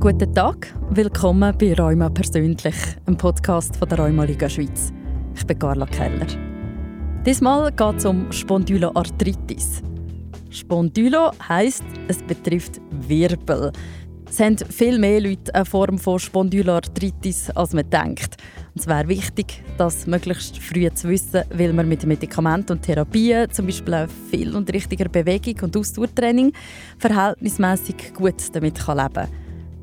Guten Tag, willkommen bei Rheuma persönlich, einem Podcast von der Rheuma Liga Schweiz. Ich bin Carla Keller. Diesmal geht es um Spondyloarthritis. Spondylo heisst, es betrifft Wirbel. Es haben viel mehr Leute eine Form von Spondyloarthritis, als man denkt. Und es wäre wichtig, das möglichst früh zu wissen, weil man mit Medikamenten und Therapien, zum Beispiel viel und richtiger Bewegung und Ausdauertraining, verhältnismäßig gut damit leben kann.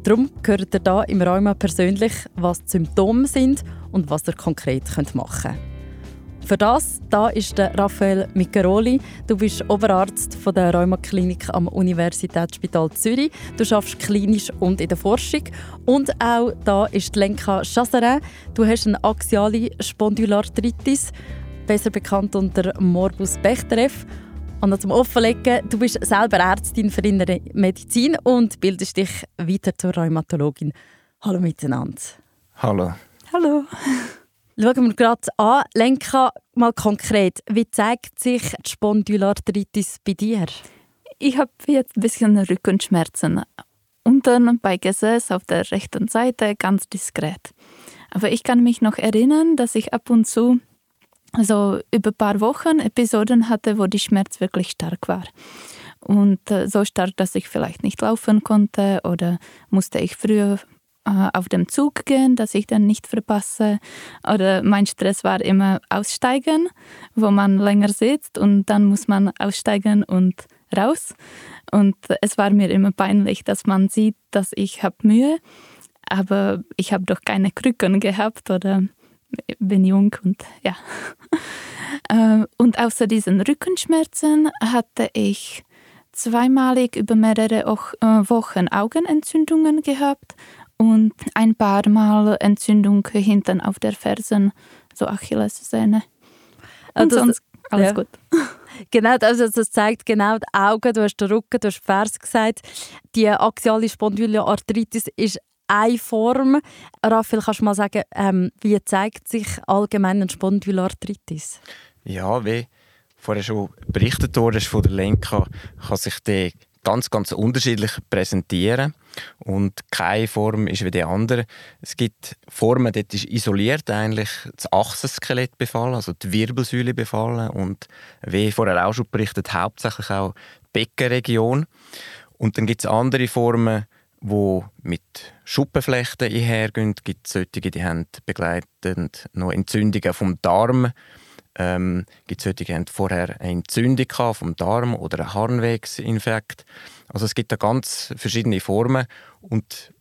Darum gehört ihr hier im Rheuma persönlich, was die Symptome sind und was ihr konkret machen könnt. Für das da ist der Raphael Micaroli. Du bist Oberarzt von der Rheumaklinik am Universitätsspital Zürich. Du arbeitest klinisch und in der Forschung. Und auch da ist Lenka Chasserin. Du hast eine axiale Spondylarthritis, besser bekannt unter Morbus Bechterew. Und noch zum Offenlegen, du bist selber Ärztin für innere Medizin und bildest dich weiter zur Rheumatologin. Hallo miteinander. Hallo. Hallo. Schauen wir gerade an. Lenka, mal konkret, wie zeigt sich die Spondylarthritis bei dir? Ich habe jetzt ein bisschen Rückenschmerzen. Unten bei Gesäß auf der rechten Seite ganz diskret. Aber ich kann mich noch erinnern, dass ich ab und zu also über ein paar Wochen Episoden hatte, wo die Schmerz wirklich stark war. Und äh, so stark, dass ich vielleicht nicht laufen konnte oder musste ich früher äh, auf dem Zug gehen, dass ich dann nicht verpasse. Oder mein Stress war immer aussteigen, wo man länger sitzt und dann muss man aussteigen und raus. Und es war mir immer peinlich, dass man sieht, dass ich habe Mühe, aber ich habe doch keine Krücken gehabt oder bin jung und ja. Äh, und außer diesen Rückenschmerzen hatte ich zweimalig über mehrere äh, Wochen Augenentzündungen gehabt und ein paar Mal Entzündung hinten auf der Fersen, so Achillessehne. Und also sonst alles ja. gut. Genau, also das zeigt genau die Augen, du hast den Rücken, du hast die Ferse gesagt. Die axiale Spondyloarthritis ist eine Form. Raphael, kannst du mal sagen, ähm, wie zeigt sich allgemein eine Spondylarthritis? Ja, wie vorher schon berichtet wurde von der Lenka, kann sich die ganz, ganz unterschiedlich präsentieren und keine Form ist wie die andere. Es gibt Formen, dort ist isoliert eigentlich das Achsenskelett befallen, also die Wirbelsäule befallen und wie vorher auch schon berichtet, hauptsächlich auch die Beckenregion. Und dann gibt es andere Formen, wo mit Schuppenflechten einhergehen. Es gibt solche, die haben begleitend noch Entzündungen vom Darm. Ähm, gibt solche, die haben vorher eine Entzündung vom Darm oder einen Harnwegsinfekt. Also es gibt da ganz verschiedene Formen und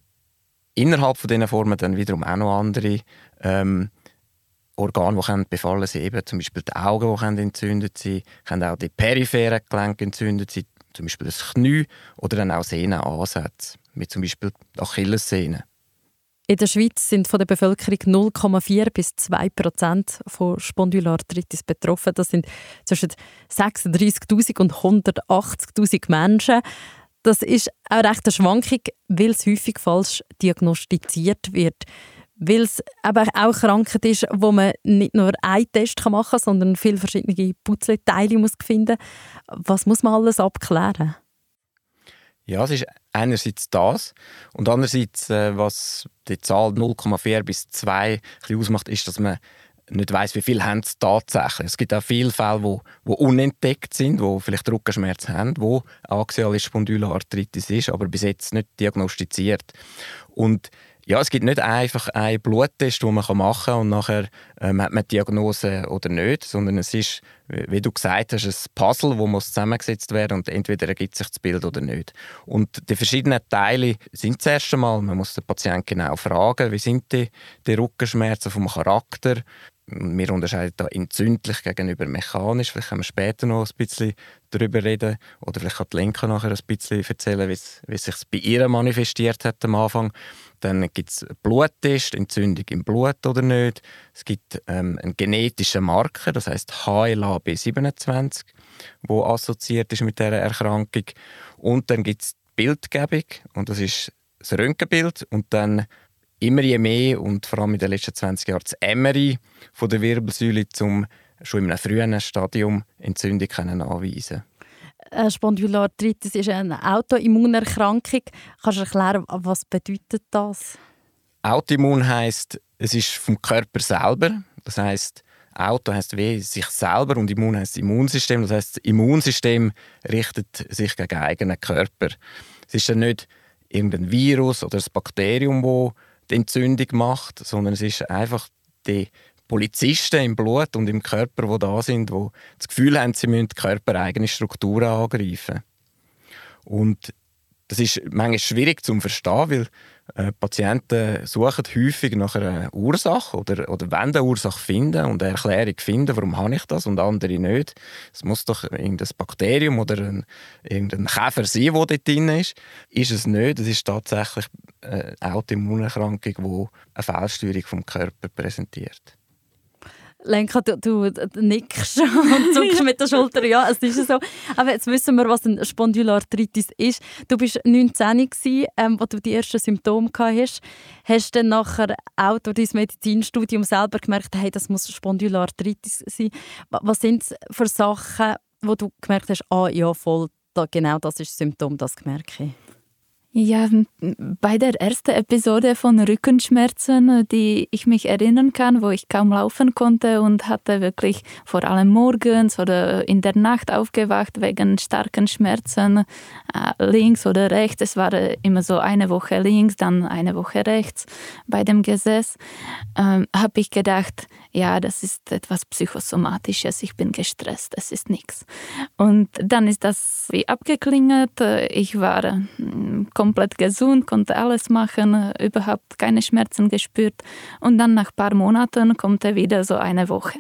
innerhalb von diesen Formen dann wiederum auch noch andere ähm, Organe, die befallen sind, eben zum Beispiel die Augen, die entzündet sein, können auch die peripheren Gelenke entzündet sein, zum Beispiel das Knie oder dann auch Sehnenansätze wie zum Beispiel Achillessehne. In der Schweiz sind von der Bevölkerung 0,4 bis 2 Prozent von Spondylarthritis betroffen. Das sind zwischen 36.000 und 180.000 Menschen. Das ist eine rechte Schwankung, weil es häufig falsch diagnostiziert wird. Weil es eben auch Krankheit ist, wo man nicht nur einen Test machen kann, sondern viele verschiedene Putzleteile muss finden Was muss man alles abklären? Ja, es ist einerseits das und andererseits, äh, was die Zahl 0,4 bis 2 ausmacht, ist, dass man nicht weiß, wie viel haben es tatsächlich. Es gibt auch viele Fälle, wo, wo unentdeckt sind, wo vielleicht Rückenschmerzen haben, wo axiale Spondylarthritis ist, aber bis jetzt nicht diagnostiziert. Und ja, es gibt nicht einfach einen Bluttest, den man machen kann und nachher ähm, hat man die Diagnose oder nicht, sondern es ist, wie du gesagt hast, ein Puzzle, wo muss zusammengesetzt werden und entweder ergibt sich das Bild oder nicht. Und die verschiedenen Teile sind das erste Mal, man muss den Patienten genau fragen, wie sind die, die Rückenschmerzen vom Charakter, wir unterscheiden da entzündlich gegenüber mechanisch. Vielleicht können wir später noch ein bisschen darüber reden. Oder vielleicht kann die Lenka nachher ein bisschen erzählen, wie es, sich bei ihr manifestiert hat am Anfang. Dann gibt es Bluttest, Entzündung im Blut oder nicht. Es gibt ähm, einen genetischen Marker, das heißt HLA-B27, wo assoziiert ist mit dieser Erkrankung. Und dann gibt es Bildgebung und das ist das Röntgenbild und dann immer je mehr und vor allem in den letzten 20 Jahren das MRI von der Wirbelsäule, um schon in einem frühen Stadium Entzündung können anweisen äh, Spondyloarthritis ist eine Autoimmunerkrankung. Kannst du erklären, was bedeutet das? Autoimmun heißt, es ist vom Körper selber. Das heißt, Auto heißt wie sich selber und Immun heißt Immunsystem. Das heißt, das Immunsystem richtet sich gegen eigenen Körper. Es ist dann nicht irgendein Virus oder ein Bakterium, das die Entzündung macht, sondern es ist einfach die Polizisten im Blut und im Körper, die da sind, die das Gefühl haben, sie müssen körpereigene Strukturen angreifen. Und das ist manchmal schwierig zu verstehen, weil äh, Patienten suchen häufig nach einer Ursache oder, oder wollen eine Ursache finden und eine Erklärung finden, warum habe ich das und andere nicht. Es muss doch irgendein Bakterium oder ein, irgendein Käfer sein, der dort drin ist. Ist es nicht. Es ist tatsächlich äh, eine Autoimmunerkrankung, die eine Fehlsteuerung vom Körper präsentiert. Lenka, du, du nickst und zuckst mit der Schulter. Ja, es ist so. Aber jetzt wissen wir, was eine Spondylarthritis ist. Du bist 19 gewesen, ähm, als du die ersten Symptome gehabt hast. Hast du dann nachher auch durch dein Medizinstudium selber gemerkt, hey, das muss Spondylarthritis sein? Was sind es für Sachen, wo du gemerkt hast, ah ja, voll, da, genau das ist das Symptom, das merke ich? Ja, bei der ersten Episode von Rückenschmerzen, die ich mich erinnern kann, wo ich kaum laufen konnte und hatte wirklich vor allem morgens oder in der Nacht aufgewacht wegen starken Schmerzen, äh, links oder rechts. Es war immer so eine Woche links, dann eine Woche rechts bei dem Gesäß. Ähm, Habe ich gedacht, ja, das ist etwas Psychosomatisches, ich bin gestresst, es ist nichts. Und dann ist das wie abgeklingelt. Ich war hm, komplett gesund, konnte alles machen, überhaupt keine Schmerzen gespürt. Und dann nach ein paar Monaten kommt er wieder so eine Woche.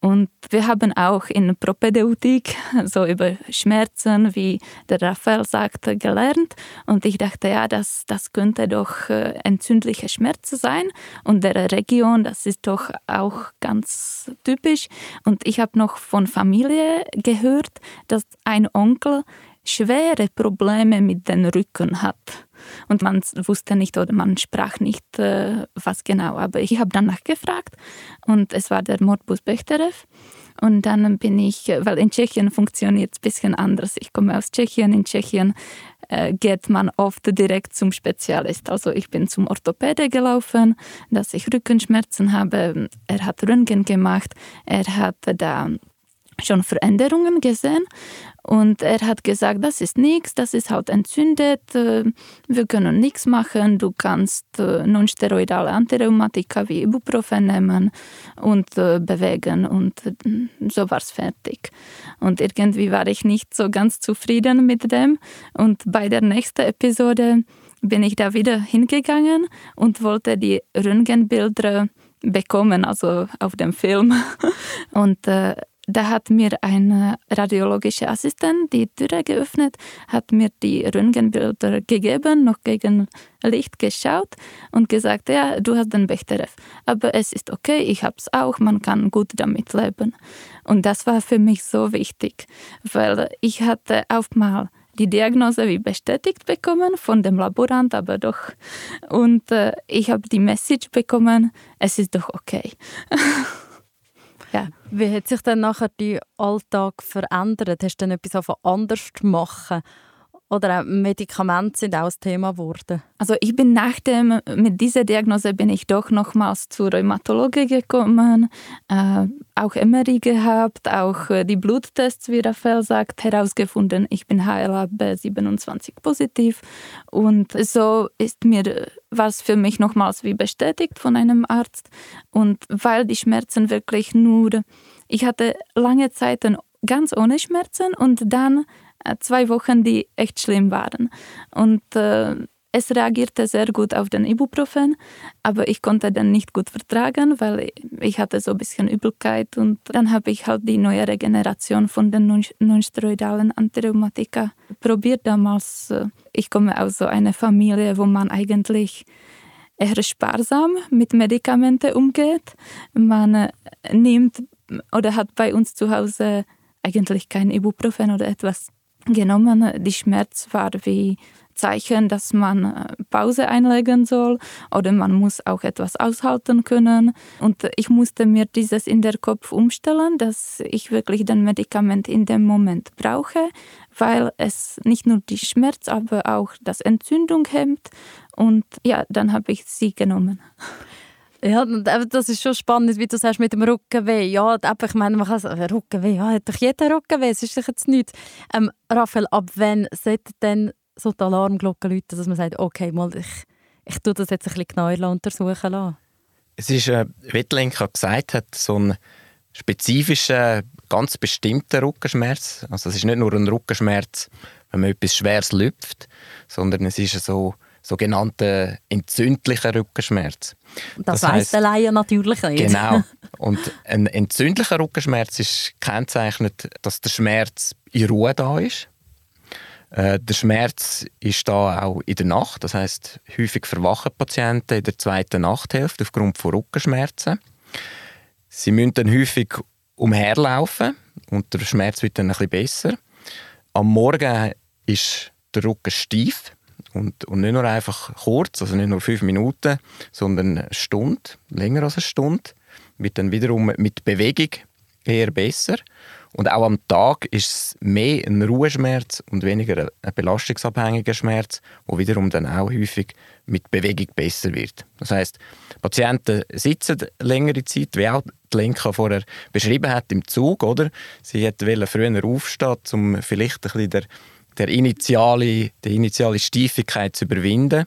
Und wir haben auch in Propedeutik so über Schmerzen, wie der Raphael sagte, gelernt. Und ich dachte, ja, das, das könnte doch äh, entzündliche Schmerzen sein. Und der Region, das ist doch auch ganz typisch. Und ich habe noch von Familie gehört, dass ein Onkel schwere Probleme mit den Rücken hat. Und man wusste nicht oder man sprach nicht, äh, was genau. Aber ich habe dann nachgefragt und es war der Morbus Bechterew. Und dann bin ich, weil in Tschechien funktioniert es ein bisschen anders. Ich komme aus Tschechien. In Tschechien äh, geht man oft direkt zum Spezialist. Also ich bin zum Orthopäde gelaufen, dass ich Rückenschmerzen habe. Er hat Röntgen gemacht. Er hat da schon Veränderungen gesehen und er hat gesagt, das ist nichts, das ist halt entzündet, äh, wir können nichts machen, du kannst äh, nonsteroidale Antirheumatika wie Ibuprofen nehmen und äh, bewegen und so war es fertig. Und irgendwie war ich nicht so ganz zufrieden mit dem und bei der nächsten Episode bin ich da wieder hingegangen und wollte die Röntgenbilder bekommen, also auf dem Film. Und äh, da hat mir ein radiologischer Assistent die Türe geöffnet, hat mir die Röntgenbilder gegeben, noch gegen Licht geschaut und gesagt, ja, du hast den Bechterew. Aber es ist okay, ich habe es auch, man kann gut damit leben. Und das war für mich so wichtig, weil ich hatte auch mal die Diagnose wie bestätigt bekommen von dem Laborant, aber doch. Und äh, ich habe die Message bekommen, es ist doch okay. Wie hat sich dann nachher dein Alltag verändert? Hast du dann etwas anders machen? Oder auch Medikamente sind auch ein Thema geworden? Also ich bin nach dem, mit dieser Diagnose bin ich doch nochmals zur Rheumatologie gekommen, äh, auch MRI gehabt, auch äh, die Bluttests, wie Raphael sagt, herausgefunden, ich bin HLA-B 27 positiv. Und so ist mir was für mich nochmals wie bestätigt von einem Arzt. Und weil die Schmerzen wirklich nur, ich hatte lange Zeit ganz ohne Schmerzen und dann zwei Wochen, die echt schlimm waren. Und äh, es reagierte sehr gut auf den Ibuprofen, aber ich konnte den nicht gut vertragen, weil ich hatte so ein bisschen Übelkeit und dann habe ich halt die neuere Generation von den nonsteroidalen Antirheumatika probiert damals. Äh, ich komme aus so einer Familie, wo man eigentlich eher sparsam mit Medikamenten umgeht. Man äh, nimmt oder hat bei uns zu Hause eigentlich kein Ibuprofen oder etwas genommen. Die Schmerz war wie Zeichen, dass man äh, Pause einlegen soll oder man muss auch etwas aushalten können. Und ich musste mir dieses in der Kopf umstellen, dass ich wirklich den Medikament in dem Moment brauche, weil es nicht nur die Schmerz, aber auch das Entzündung hemmt. Und ja, dann habe ich sie genommen. Ja, das ist schon spannend, wie du sagst mit dem Rückenweh. Ja, ich meine, man kann sagen, Rückenweh, ja, hat doch jeder Rückenweh, es ist doch jetzt nichts. Ähm, Raphael, ab wann sollte denn so die Alarmglocke läuten, dass man sagt, okay, mal, ich, ich tue das jetzt ein bisschen genauer untersuchen lassen? Es ist, äh, wie Lenka gesagt hat, so ein spezifischer, ganz bestimmter Rückenschmerz. Also es ist nicht nur ein Rückenschmerz, wenn man etwas Schweres lüpft, sondern es ist so sogenannter entzündlicher Rückenschmerz. Das, das weiss der Laie natürlich nicht. Genau. Und ein entzündlicher Rückenschmerz ist kennzeichnet, dass der Schmerz in Ruhe da ist. Äh, der Schmerz ist da auch in der Nacht, das heißt häufig verwachen Patienten in der zweiten Nachthälfte aufgrund von Rückenschmerzen. Sie müssen dann häufig umherlaufen und der Schmerz wird dann ein bisschen besser. Am Morgen ist der Rücken steif und, und nicht nur einfach kurz, also nicht nur fünf Minuten, sondern eine Stunde, länger als eine Stunde. Wird dann wiederum mit Bewegung eher besser. Und auch am Tag ist es mehr ein Ruheschmerz und weniger ein belastungsabhängiger Schmerz, wo wiederum dann auch häufig mit Bewegung besser wird. Das heißt, Patienten sitzen längere Zeit, wie auch die Lenka vorher beschrieben hat, im Zug, oder? Sie hätten früher aufstehen, um vielleicht ein bisschen der initiale, die initiale Steifigkeit zu überwinden.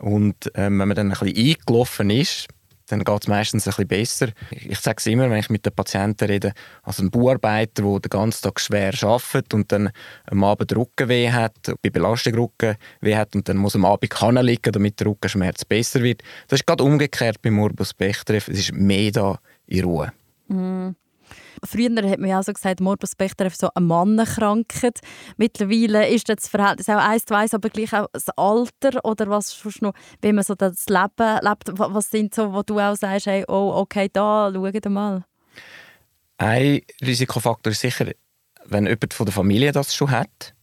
Und ähm, wenn man dann ein bisschen eingelaufen ist, dann geht es meistens ein bisschen besser. Ich sage es immer, wenn ich mit den Patienten rede, also ein Bauarbeiter, der den ganzen Tag schwer arbeitet und dann am Abend Rückenweh hat, bei Belastung Rückenweh hat und dann muss am Abend kann liegen, damit der Rückenschmerz besser wird. Das ist gerade umgekehrt beim Morbus Bechterew. Es ist mehr da in Ruhe. Mm. Früher hat man ja auch so gesagt, Morbus Bechterew so eine Mannenkrankheit. Mittlerweile ist das Verhältnis auch eins zu eins, aber gleich auch das Alter oder was noch, wie man so das Leben lebt. Was sind so, wo du auch sagst, hey, oh, okay, da, schau mal. Ein Risikofaktor ist sicher, wenn jemand von der Familie das schon hat.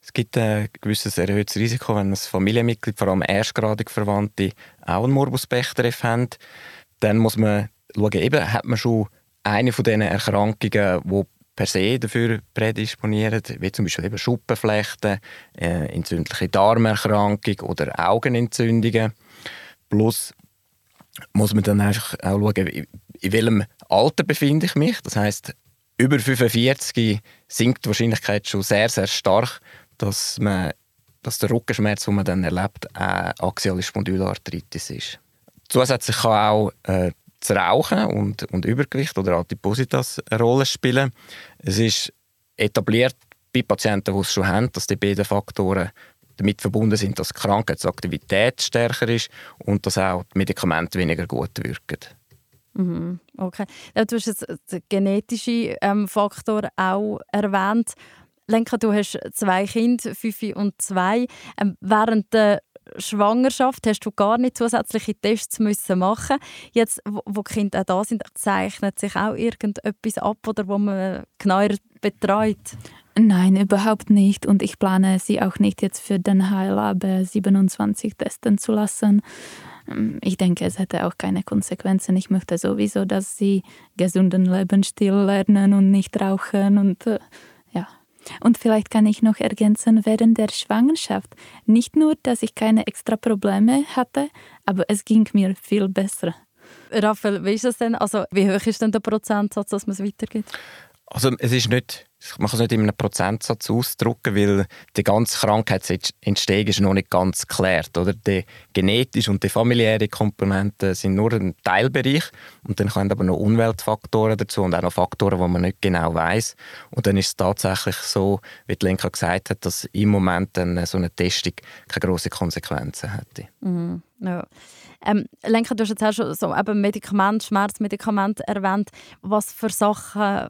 Es gibt ein gewisses erhöhtes Risiko, wenn ein Familienmitglied, vor allem erstgradig Verwandte, auch einen Morbus Bechterew haben. Dann muss man schauen, eben, hat man schon eine von diesen Erkrankungen, die per se dafür prädisponieren, wie zum Beispiel eben Schuppenflechten, äh, entzündliche Darmerkrankung oder Augenentzündungen. Plus muss man dann einfach auch schauen, in welchem Alter befinde ich mich. Das heißt, über 45 sinkt die Wahrscheinlichkeit schon sehr, sehr stark, dass, man, dass der Rückenschmerz, den man dann erlebt, eine axiale Spondylarthritis ist. Zusätzlich kann auch äh, das Rauchen und, und Übergewicht oder Adipositas eine Rolle spielen. Es ist etabliert bei Patienten, die es schon haben, dass die beiden Faktoren damit verbunden sind, dass die Krankheitsaktivität stärker ist und dass auch die Medikamente weniger gut wirken. Mhm, okay. Du hast jetzt den genetischen ähm, Faktor auch erwähnt. Lenka, du hast zwei Kinder, fünf und zwei. Ähm, während der Schwangerschaft hast du gar nicht zusätzliche Tests müssen machen. Jetzt, wo, die Kinder auch da sind, zeichnet sich auch irgendetwas ab oder wo man genauer betreut? Nein, überhaupt nicht. Und ich plane sie auch nicht jetzt für den HLAB 27 testen zu lassen. Ich denke, es hätte auch keine Konsequenzen. Ich möchte sowieso, dass sie gesunden Lebensstil lernen und nicht rauchen und äh, und vielleicht kann ich noch ergänzen, während der Schwangerschaft nicht nur, dass ich keine extra Probleme hatte, aber es ging mir viel besser. Raphael, wie ist das denn? Also, wie hoch ist denn der Prozentsatz, dass man es weitergibt? Also es ist nicht, man kann es nicht in einem Prozentsatz ausdrücken, weil die ganze Krankheitsentstehung ist noch nicht ganz geklärt. Oder? Die genetische und die familiäre Komponenten sind nur ein Teilbereich und dann kommen aber noch Umweltfaktoren dazu und auch noch Faktoren, die man nicht genau weiß. Und dann ist es tatsächlich so, wie die Lenka gesagt hat, dass im Moment dann so eine Testung keine grossen Konsequenzen hätte. Mhm. Ja. Ähm, Lenka, du hast jetzt auch schon so eben Medikament, Schmerzmedikamente erwähnt. Was für Sachen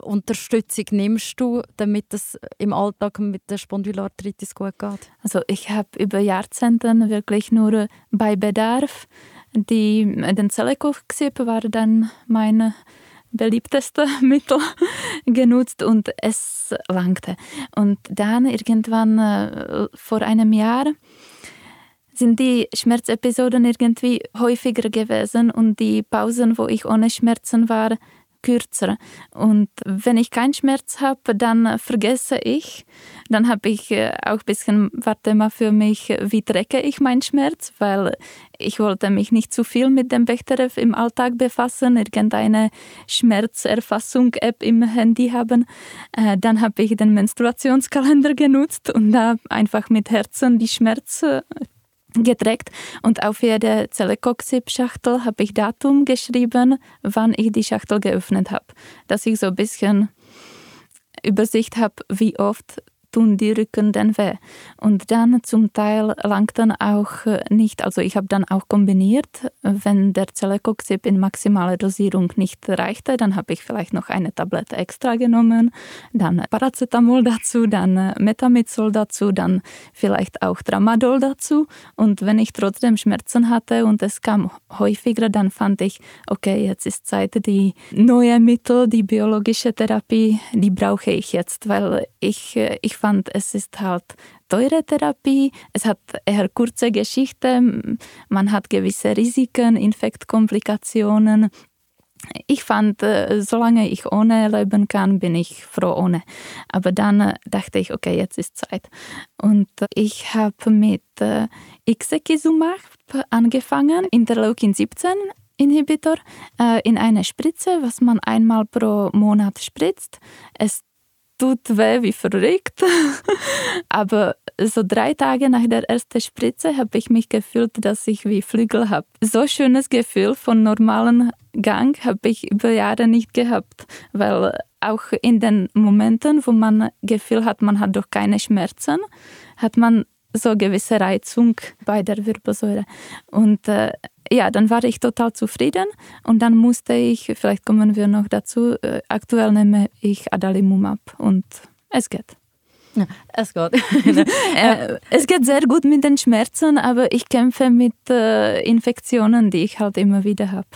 Unterstützung nimmst du, damit es im Alltag mit der Spondylarthritis gut geht? Also ich habe über Jahrzehnte wirklich nur bei Bedarf die den Zellekov war dann mein beliebteste Mittel genutzt und es langte. Und dann irgendwann äh, vor einem Jahr sind die Schmerzepisoden irgendwie häufiger gewesen und die Pausen, wo ich ohne Schmerzen war, kürzer. Und wenn ich keinen Schmerz habe, dann vergesse ich. Dann habe ich äh, auch ein bisschen, warte mal für mich, wie trecke ich meinen Schmerz, weil ich wollte mich nicht zu viel mit dem Bechterew im Alltag befassen, irgendeine Schmerzerfassung-App im Handy haben. Äh, dann habe ich den Menstruationskalender genutzt und da einfach mit Herzen die Schmerz geträgt. Und auf jede Zellekokzip-Schachtel habe ich Datum geschrieben, wann ich die Schachtel geöffnet habe, dass ich so ein bisschen Übersicht habe, wie oft tun die Rücken dann weh. Und dann zum Teil langt dann auch äh, nicht, also ich habe dann auch kombiniert, wenn der Celecoxib in maximaler Dosierung nicht reichte, dann habe ich vielleicht noch eine Tablette extra genommen, dann Paracetamol dazu, dann Metamizol dazu, dann vielleicht auch Tramadol dazu. Und wenn ich trotzdem Schmerzen hatte und es kam häufiger, dann fand ich, okay, jetzt ist Zeit, die neue Mittel, die biologische Therapie, die brauche ich jetzt, weil ich, äh, ich fand, es ist halt teure Therapie, es hat eher kurze Geschichte, man hat gewisse Risiken, Infektkomplikationen. Ich fand, äh, solange ich ohne leben kann, bin ich froh ohne. Aber dann äh, dachte ich, okay, jetzt ist Zeit. Und ich habe mit äh, Ixekizumab angefangen, Interleukin 17 Inhibitor, in eine Spritze, was man einmal pro Monat spritzt. Es tut weh wie verrückt. Aber so drei Tage nach der ersten Spritze habe ich mich gefühlt, dass ich wie Flügel habe. So schönes Gefühl von normalen Gang habe ich über Jahre nicht gehabt, weil auch in den Momenten, wo man Gefühl hat, man hat doch keine Schmerzen, hat man so gewisse Reizung bei der Wirbelsäule. Und äh, ja, dann war ich total zufrieden und dann musste ich, vielleicht kommen wir noch dazu, äh, aktuell nehme ich Adalimumab und es geht. Ja, es geht. äh, es geht sehr gut mit den Schmerzen, aber ich kämpfe mit äh, Infektionen, die ich halt immer wieder habe.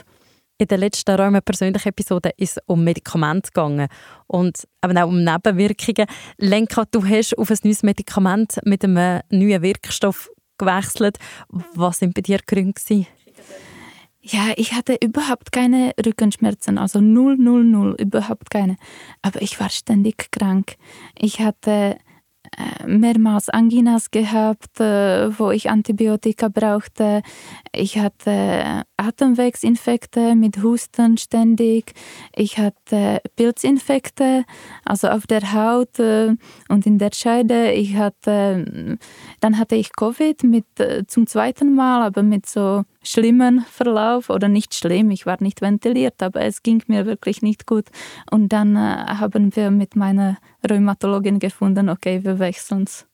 In der letzten Räume persönlichen Episode ist es um Medikamente gegangen und eben auch um Nebenwirkungen. Lenka, du hast auf ein neues Medikament mit einem neuen Wirkstoff gewechselt. Was sind bei dir die Gründe? Ja, ich hatte überhaupt keine Rückenschmerzen, also null, null, null, überhaupt keine. Aber ich war ständig krank. Ich hatte mehrmals Anginas gehabt, äh, wo ich Antibiotika brauchte. Ich hatte Atemwegsinfekte mit Husten ständig. Ich hatte Pilzinfekte, also auf der Haut äh, und in der Scheide. Ich hatte, dann hatte ich Covid mit, zum zweiten Mal, aber mit so schlimmen Verlauf oder nicht schlimm. Ich war nicht ventiliert, aber es ging mir wirklich nicht gut. Und dann haben wir mit meiner Rheumatologin gefunden, okay, wir wechseln es.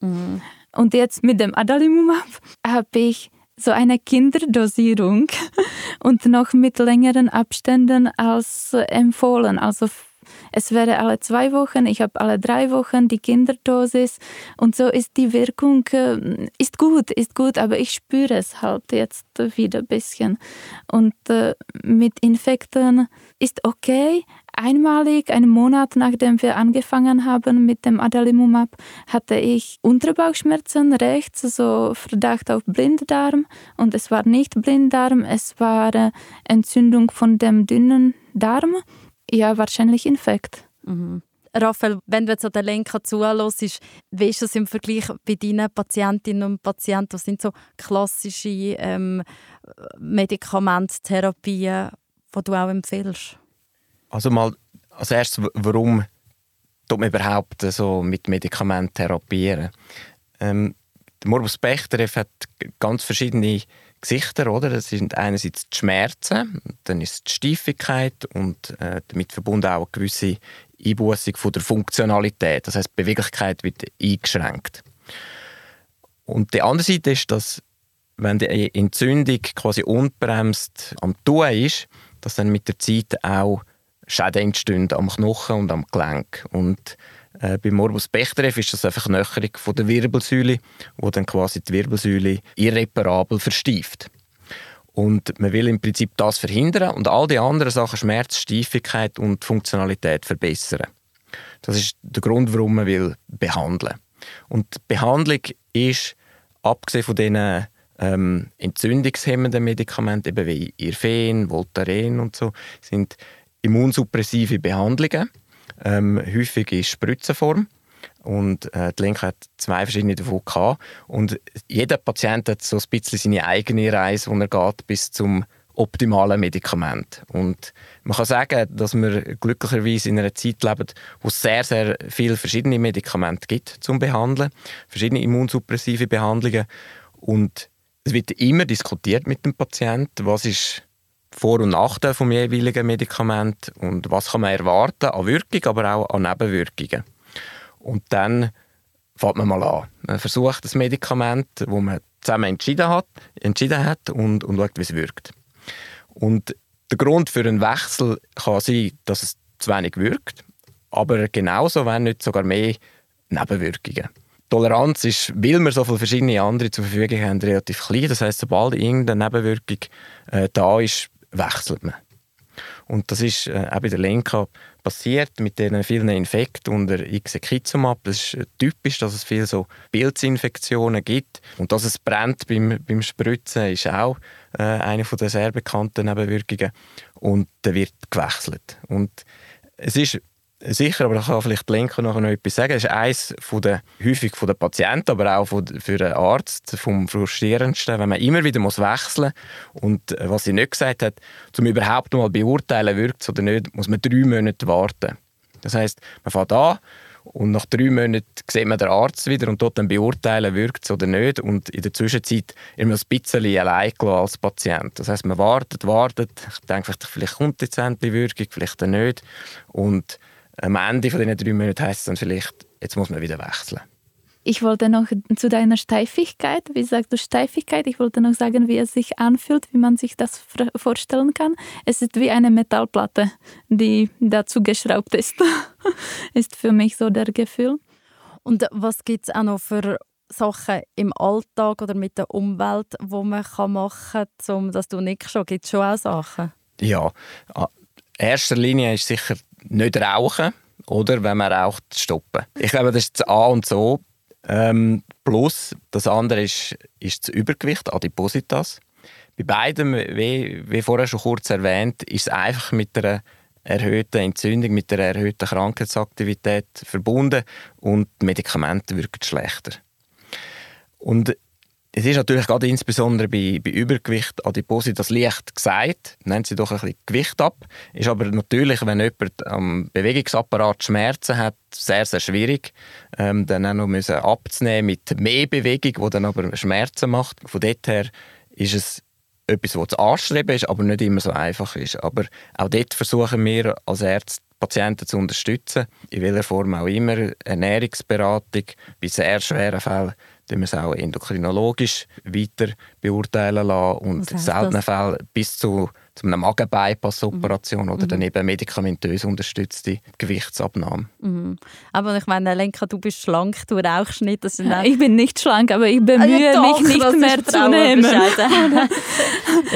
Mhm. Und jetzt mit dem Adalimumab habe ich so eine Kinderdosierung und noch mit längeren Abständen als empfohlen. Also es wäre alle zwei Wochen, ich habe alle drei Wochen die Kinderdosis und so ist die Wirkung, äh, ist gut, ist gut, aber ich spüre es halt jetzt wieder ein bisschen. Und äh, mit Infekten ist okay, einmalig, einen Monat nachdem wir angefangen haben mit dem Adalimumab, hatte ich Unterbauchschmerzen rechts, so Verdacht auf Blinddarm. Und es war nicht Blinddarm, es war äh, Entzündung von dem dünnen Darm. Ja, wahrscheinlich Infekt. Mhm. Raphael, wenn du jetzt an den Lenker zuhörst, wie ist das im Vergleich bei deinen Patientinnen und Patienten? Was sind so klassische ähm, Medikamenttherapien, die du auch empfiehlst? Also mal als erstes, warum tut man überhaupt so mit Medikamenten therapieren? Ähm, der Morbus Bechterew hat ganz verschiedene Gesichter, oder? Das sind einerseits die Schmerzen, dann ist es die Steifigkeit und äh, damit verbunden auch eine gewisse Einbußung von der Funktionalität. Das heißt, die Beweglichkeit wird eingeschränkt. Und die andere Seite ist, dass wenn die Entzündung quasi unbremst am Tun ist, dass dann mit der Zeit auch Schäden entstehen am Knochen und am Gelenk. Und äh, beim Morbus Bechterew ist das einfach eine Nöcherung von der Wirbelsäule, wo dann quasi die Wirbelsäule irreparabel versteift. Und man will im Prinzip das verhindern und all die anderen Sachen, Schmerz, Steifigkeit und Funktionalität verbessern. Das ist der Grund, warum man will behandeln. Und die Behandlung ist, abgesehen von diesen ähm, entzündungshemmenden Medikamenten, eben wie Irfen, Voltaren und so, sind immunsuppressive Behandlungen, ähm, häufig in Spritzenform. Und äh, die Link hat zwei verschiedene davon gehabt. Und jeder Patient hat so ein bisschen seine eigene Reise, wo er geht, bis zum optimalen Medikament. Und man kann sagen, dass wir glücklicherweise in einer Zeit leben, wo es sehr, sehr viele verschiedene Medikamente gibt zum Behandeln, verschiedene immunsuppressive Behandlungen. Und es wird immer diskutiert mit dem Patienten, was ist vor- und Nachteil vom jeweiligen Medikament und was kann man erwarten an Wirkung, aber auch an Nebenwirkungen. Und dann fängt man mal an. Man versucht das Medikament, das man zusammen entschieden hat, entschieden hat und, und schaut, wie es wirkt. Und der Grund für einen Wechsel kann sein, dass es zu wenig wirkt, aber genauso, wenn nicht sogar mehr Nebenwirkungen. Toleranz ist, weil wir so viele verschiedene andere zur Verfügung haben, relativ klein. Das heißt, sobald irgendeine Nebenwirkung äh, da ist, wechselt man. Und das ist äh, auch bei der Lenka passiert mit den vielen Infekten unter Ixekizumab. Das ist typisch, dass es viele so Pilzinfektionen gibt. Und dass es brennt beim, beim Spritzen ist auch äh, eine der sehr bekannten Nebenwirkungen. Und da wird gewechselt. Und es ist Sicher, aber da kann vielleicht Lenker noch etwas sagen. Das ist eines von der, häufig von den Patienten, aber auch von, für den Arzt vom frustrierendsten, wenn man immer wieder muss wechseln muss. Und äh, was sie nicht gesagt hat, um überhaupt mal beurteilen, wirkt es oder nicht, muss man drei Monate warten. Das heißt, man fährt an und nach drei Monaten sieht man den Arzt wieder und dort dann beurteilen, wirkt es oder nicht. Und in der Zwischenzeit immer ein bisschen allein als Patient. Das heißt, man wartet, wartet. Ich denke, vielleicht kommt jetzt endlich Wirkung, vielleicht nicht. Und am Ende von diesen drei Monaten heisst es dann vielleicht, jetzt muss man wieder wechseln. Ich wollte noch zu deiner Steifigkeit, wie sagst du Steifigkeit? Ich wollte noch sagen, wie es sich anfühlt, wie man sich das vorstellen kann. Es ist wie eine Metallplatte, die dazu geschraubt ist. ist für mich so der Gefühl. Und was gibt es auch noch für Sachen im Alltag oder mit der Umwelt, wo man kann machen kann, um dass du nicht schon gibt es schon auch Sachen? Ja, in erster Linie ist sicher nicht rauchen oder wenn man raucht, stoppen. Ich glaube, das ist das A und so. Ähm, plus, das andere ist, ist das Übergewicht, Adipositas. Bei beidem, wie, wie vorher schon kurz erwähnt, ist es einfach mit einer erhöhten Entzündung, mit einer erhöhten Krankheitsaktivität verbunden und die Medikamente wirken schlechter. Und es ist natürlich gerade insbesondere bei, bei Übergewicht, Adipositas leicht gesagt, nennt sie doch ein bisschen Gewicht ab. Ist aber natürlich, wenn jemand am Bewegungsapparat Schmerzen hat, sehr, sehr schwierig, ähm, dann auch noch müssen abzunehmen mit mehr Bewegung, die dann aber Schmerzen macht. Von dort her ist es etwas, was zu anstreben ist, aber nicht immer so einfach ist. Aber auch dort versuchen wir als Ärzte, Patienten zu unterstützen, in welcher Form auch immer, Ernährungsberatung, bei sehr schweren Fällen dann wir es auch endokrinologisch weiter beurteilen lassen und in seltenen Fällen bis zu, zu einer Magen-Bypass-Operation mhm. oder dann eben medikamentös unterstützte Gewichtsabnahme. Mhm. Aber ich meine, Lenka, du bist schlank, du rauchst nicht. Das sind ich bin nicht schlank, aber ich bemühe ja, doch, mich nicht mehr zu nehmen.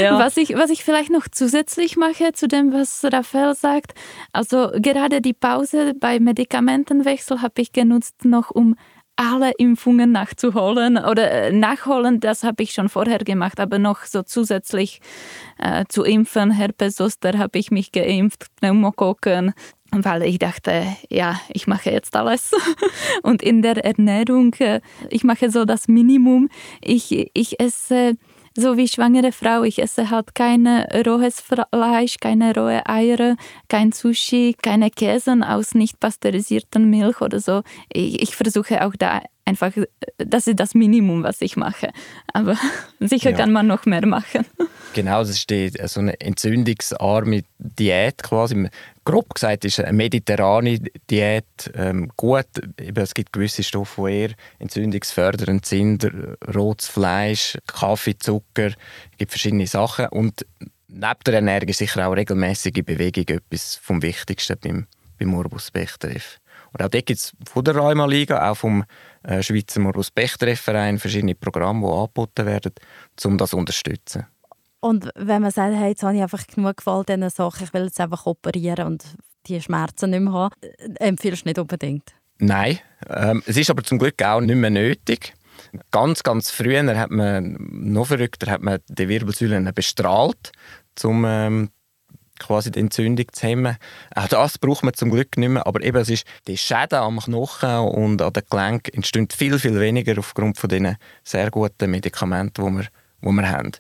ja. was, ich, was ich vielleicht noch zusätzlich mache zu dem, was Raphael sagt, also gerade die Pause bei Medikamentenwechsel habe ich genutzt noch, um alle Impfungen nachzuholen oder äh, nachholen, das habe ich schon vorher gemacht, aber noch so zusätzlich äh, zu impfen, Herpes Zoster habe ich mich geimpft, Pneumokokken, weil ich dachte, ja, ich mache jetzt alles. Und in der Ernährung, äh, ich mache so das Minimum. Ich, ich esse so wie schwangere Frau. Ich esse halt kein rohes Fleisch, keine rohe Eier, kein Sushi, keine Käse aus nicht pasteurisierter Milch oder so. Ich, ich versuche auch da einfach, das ist das Minimum, was ich mache. Aber sicher ja. kann man noch mehr machen. Genau, das ist die, so eine entzündungsarme Diät quasi. Grob gesagt ist eine mediterrane Diät ähm, gut. es gibt gewisse Stoffe, die eher entzündungsfördernd sind. Rotes Fleisch, Kaffee, Zucker, es gibt verschiedene Sachen. Und neben der Ernährung ist sicher auch regelmäßige Bewegung etwas vom Wichtigsten beim, beim Morbus Bechterew. Und auch dort gibt es von der Rheuma-Liga, auch vom äh, Schweizer Morbus Bechterew Verein verschiedene Programme, die angeboten werden, um das zu unterstützen. Und wenn man sagt, hey, jetzt habe ich einfach genug Gefallen diesen Sachen, ich will jetzt einfach operieren und die Schmerzen nicht mehr haben, äh, empfiehlst du nicht unbedingt? Nein, ähm, es ist aber zum Glück auch nicht mehr nötig. Ganz, ganz früher hat man, noch verrückter, hat man die Wirbelsäulen bestrahlt, um ähm, quasi die Entzündung zu hemmen. Auch das braucht man zum Glück nicht mehr, aber eben es ist die Schäden am Knochen und an den Gelenken entstehen viel, viel weniger aufgrund von diesen sehr guten Medikamenten, die wir, die wir haben.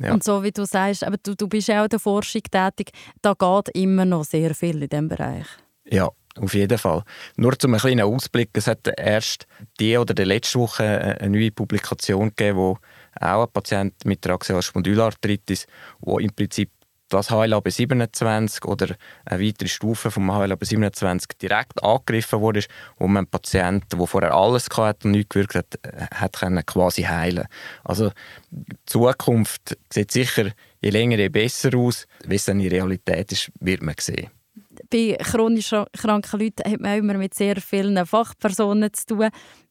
Ja. Und so wie du sagst, aber du, du bist auch in der Forschung tätig, da geht immer noch sehr viel in diesem Bereich. Ja, auf jeden Fall. Nur zum kleinen Ausblick, es hat erst die oder die letzte Woche eine neue Publikation gegeben, wo auch ein Patient mit der Axial Spondylarthritis, wo im Prinzip das HLA 27 oder eine weitere Stufe vom HLA 27 direkt angegriffen wurde, wo man einen Patienten, der vorher alles hatte und nichts gewirkt hat, hat können quasi heilen. Also die Zukunft sieht sicher je länger, je besser aus. Wie es dann in Realität ist, wird man sehen. Bei chronisch kranken Leuten hat man immer mit sehr vielen Fachpersonen zu tun.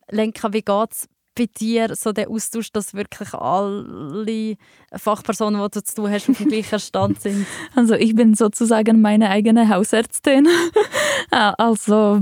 Lenka, wie geht es bei dir so der Austausch, dass wirklich alle Fachpersonen, die du zu tun hast, auf dem gleichen Stand sind? Also ich bin sozusagen meine eigene Hausärztin. also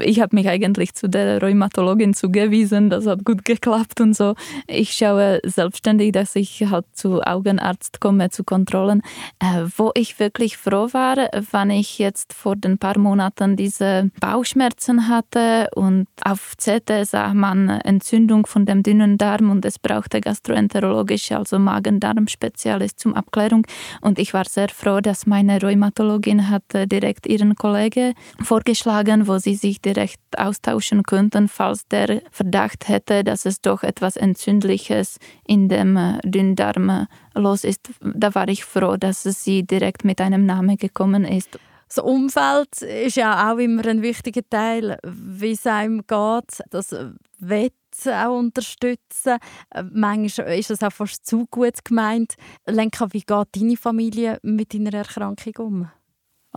ich habe mich eigentlich zu der Rheumatologin zugewiesen, das hat gut geklappt und so. Ich schaue selbstständig, dass ich halt zu Augenarzt komme, zu Kontrollen. Äh, wo ich wirklich froh war, wann ich jetzt vor den paar Monaten diese Bauchschmerzen hatte und auf CT sah man Entzündung von dem dünnen Darm und es brauchte gastroenterologische, also Magen-Darm-Spezialist zum Abklärung. Und ich war sehr froh, dass meine Rheumatologin hat direkt ihren Kollegen vorgeschlagen, wo sie sich direkt austauschen könnten, falls der Verdacht hätte, dass es doch etwas Entzündliches in dem äh, Dünndarm los ist. Da war ich froh, dass sie direkt mit einem Namen gekommen ist. Das Umfeld ist ja auch immer ein wichtiger Teil, wie es einem geht. Das Wett auch unterstützen. Äh, manchmal ist das auch fast zu gut gemeint. Lenka, wie geht deine Familie mit deiner Erkrankung um?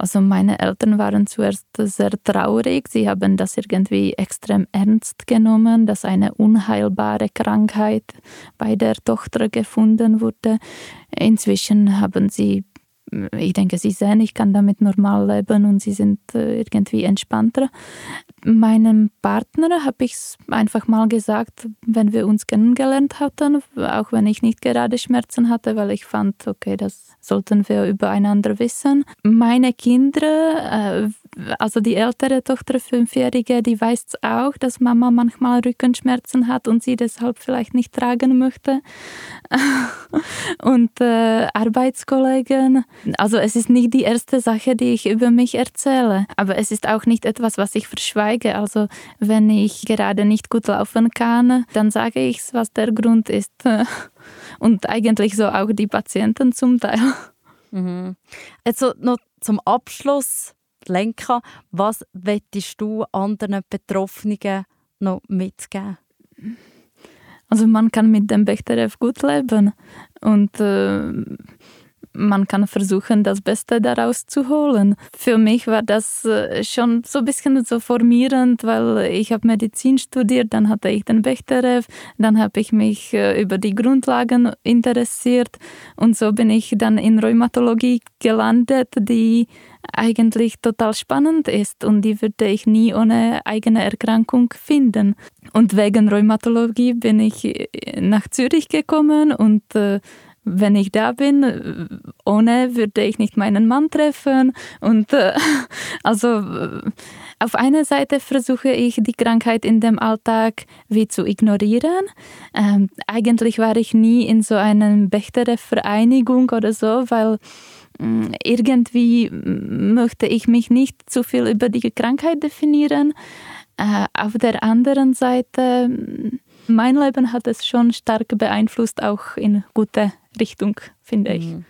Also meine Eltern waren zuerst sehr traurig. Sie haben das irgendwie extrem ernst genommen, dass eine unheilbare Krankheit bei der Tochter gefunden wurde. Inzwischen haben sie ich denke, sie sehen, ich kann damit normal leben und sie sind äh, irgendwie entspannter. Meinem Partner habe ich es einfach mal gesagt, wenn wir uns kennengelernt hatten, auch wenn ich nicht gerade Schmerzen hatte, weil ich fand, okay, das sollten wir übereinander wissen. Meine Kinder, äh, also die ältere Tochter, fünfjährige, die weiß auch, dass Mama manchmal Rückenschmerzen hat und sie deshalb vielleicht nicht tragen möchte. und äh, Arbeitskollegen, also es ist nicht die erste Sache, die ich über mich erzähle, aber es ist auch nicht etwas, was ich verschweige. Also wenn ich gerade nicht gut laufen kann, dann sage ich es, was der Grund ist. und eigentlich so auch die Patienten zum Teil. Mhm. Also noch zum Abschluss, Lenka, was wettest du anderen Betroffenen noch mitgeben? Also man kann mit dem Bechterew gut leben und äh, man kann versuchen, das Beste daraus zu holen. Für mich war das äh, schon so ein bisschen so formierend, weil ich habe Medizin studiert, dann hatte ich den Bechterew, dann habe ich mich äh, über die Grundlagen interessiert und so bin ich dann in Rheumatologie gelandet, die eigentlich total spannend ist und die würde ich nie ohne eigene Erkrankung finden. Und wegen Rheumatologie bin ich äh, nach Zürich gekommen und wenn ich da bin, ohne würde ich nicht meinen Mann treffen. Und äh, also äh, auf einer Seite versuche ich die Krankheit in dem Alltag wie zu ignorieren. Ähm, eigentlich war ich nie in so einer bechtere Vereinigung oder so, weil mm, irgendwie möchte ich mich nicht zu viel über die Krankheit definieren. Äh, auf der anderen Seite mein Leben hat es schon stark beeinflusst, auch in gute Richtung, finde ich. Mhm.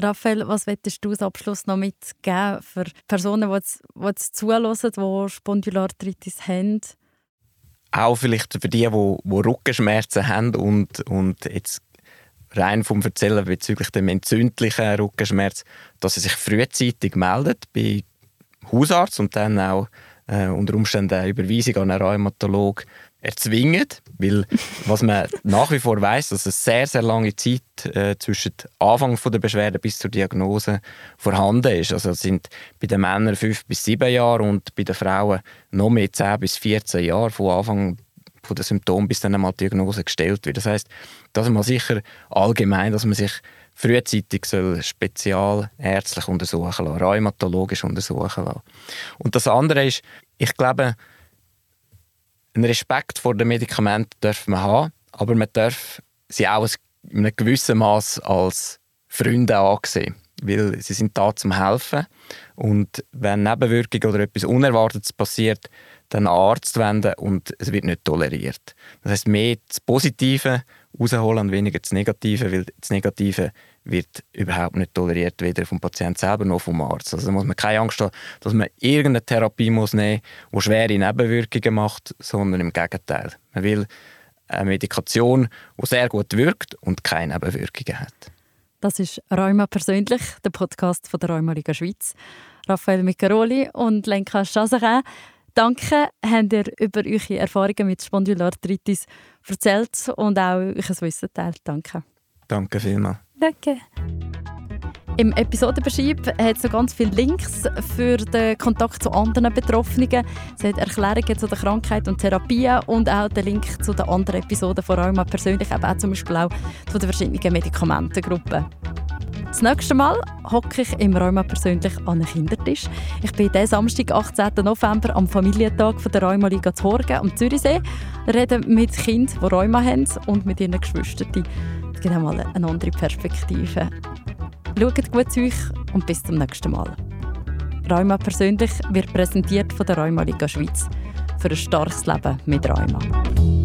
Raphael, was möchtest du als Abschluss noch mitgeben für Personen, die jetzt, die jetzt zuhören, die Spondylarthritis haben? Auch vielleicht für die, die, die Rückenschmerzen haben und, und jetzt rein vom Erzählen bezüglich dem entzündlichen Rückenschmerz, dass sie sich frühzeitig meldet bei Hausarzt und dann auch äh, unter Umständen eine Überweisung an einen Rheumatolog erzwingen, weil was man nach wie vor weiß, dass es sehr sehr lange Zeit äh, zwischen Anfang von der Beschwerde bis zur Diagnose vorhanden ist. Also sind bei den Männern fünf bis sieben Jahre und bei den Frauen noch mehr zehn bis 14 Jahre von Anfang von den Symptomen bis dann einmal die Diagnose gestellt wird. Das heißt, dass man sicher allgemein, dass man sich frühzeitig soll spezialärztlich untersuchen lassen, rheumatologisch untersuchen lassen. Und das andere ist, ich glaube, einen Respekt vor den Medikamenten darf man haben, aber man darf sie auch in einem gewissen Maß als Freunde ansehen, weil sie sind da zum helfen und wenn Nebenwirkungen oder etwas Unerwartetes passiert, dann an den Arzt wenden und es wird nicht toleriert. Das heißt mehr das Positive rausholen und weniger das Negative, weil das Negative wird überhaupt nicht toleriert, weder vom Patienten selber noch vom Arzt. Also da muss man keine Angst haben, dass man irgendeine Therapie muss nehmen muss, die schwere Nebenwirkungen macht, sondern im Gegenteil. Man will eine Medikation, die sehr gut wirkt und keine Nebenwirkungen hat. Das ist Rheuma persönlich, der Podcast von der Rheuma Liga Schweiz. Raphael Micaroli und Lenka Chazarin. Danke, habt ihr über eure Erfahrungen mit Spondylarthritis erzählt und auch euer Wissen teilt. Danke. Danke vielmals. Danke. Im Episodenbeschreib hat es ganz viele Links für den Kontakt zu anderen Betroffenen. Es hat Erklärungen zu der Krankheit und Therapien und auch den Link zu den anderen Episoden von Rheuma persönlich, aber auch zum Beispiel auch zu den verschiedenen Medikamentengruppen. Das nächste Mal hocke ich im Rheuma persönlich an einem Kindertisch. Ich bin diesen Samstag, 18. November, am Familientag von der Rheuma Liga Horgen am Zürichsee. Reden mit Kindern, die Rheuma haben und mit ihren Geschwistern. Gibt einmal eine andere Perspektive. Schaut gut zu euch und bis zum nächsten Mal. Rheuma persönlich wird präsentiert von der Rheuma Liga Schweiz für ein starkes Leben mit Rheuma.